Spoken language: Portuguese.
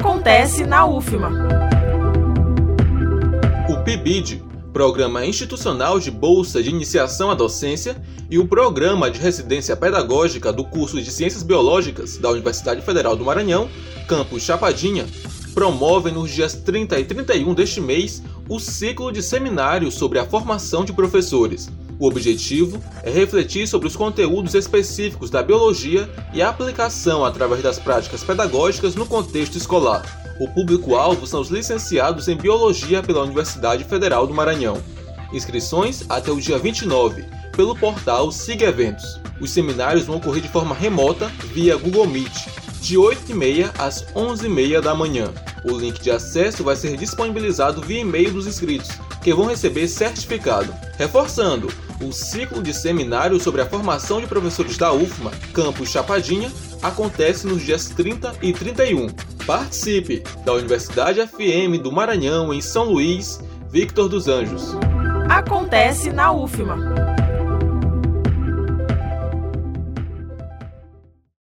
Acontece na UFMA. O PIBID, Programa Institucional de Bolsa de Iniciação à Docência, e o Programa de Residência Pedagógica do curso de Ciências Biológicas da Universidade Federal do Maranhão, campus Chapadinha, promovem nos dias 30 e 31 deste mês o ciclo de seminários sobre a formação de professores. O objetivo é refletir sobre os conteúdos específicos da biologia e a aplicação através das práticas pedagógicas no contexto escolar. O público-alvo são os licenciados em Biologia pela Universidade Federal do Maranhão. Inscrições até o dia 29, pelo portal Siga Eventos. Os seminários vão ocorrer de forma remota via Google Meet, de 8h30 às 11h30 da manhã. O link de acesso vai ser disponibilizado via e-mail dos inscritos, que vão receber certificado. Reforçando, o ciclo de seminários sobre a formação de professores da UFMA, campus Chapadinha, acontece nos dias 30 e 31. Participe! Da Universidade FM do Maranhão, em São Luís, Victor dos Anjos. Acontece na UFMA.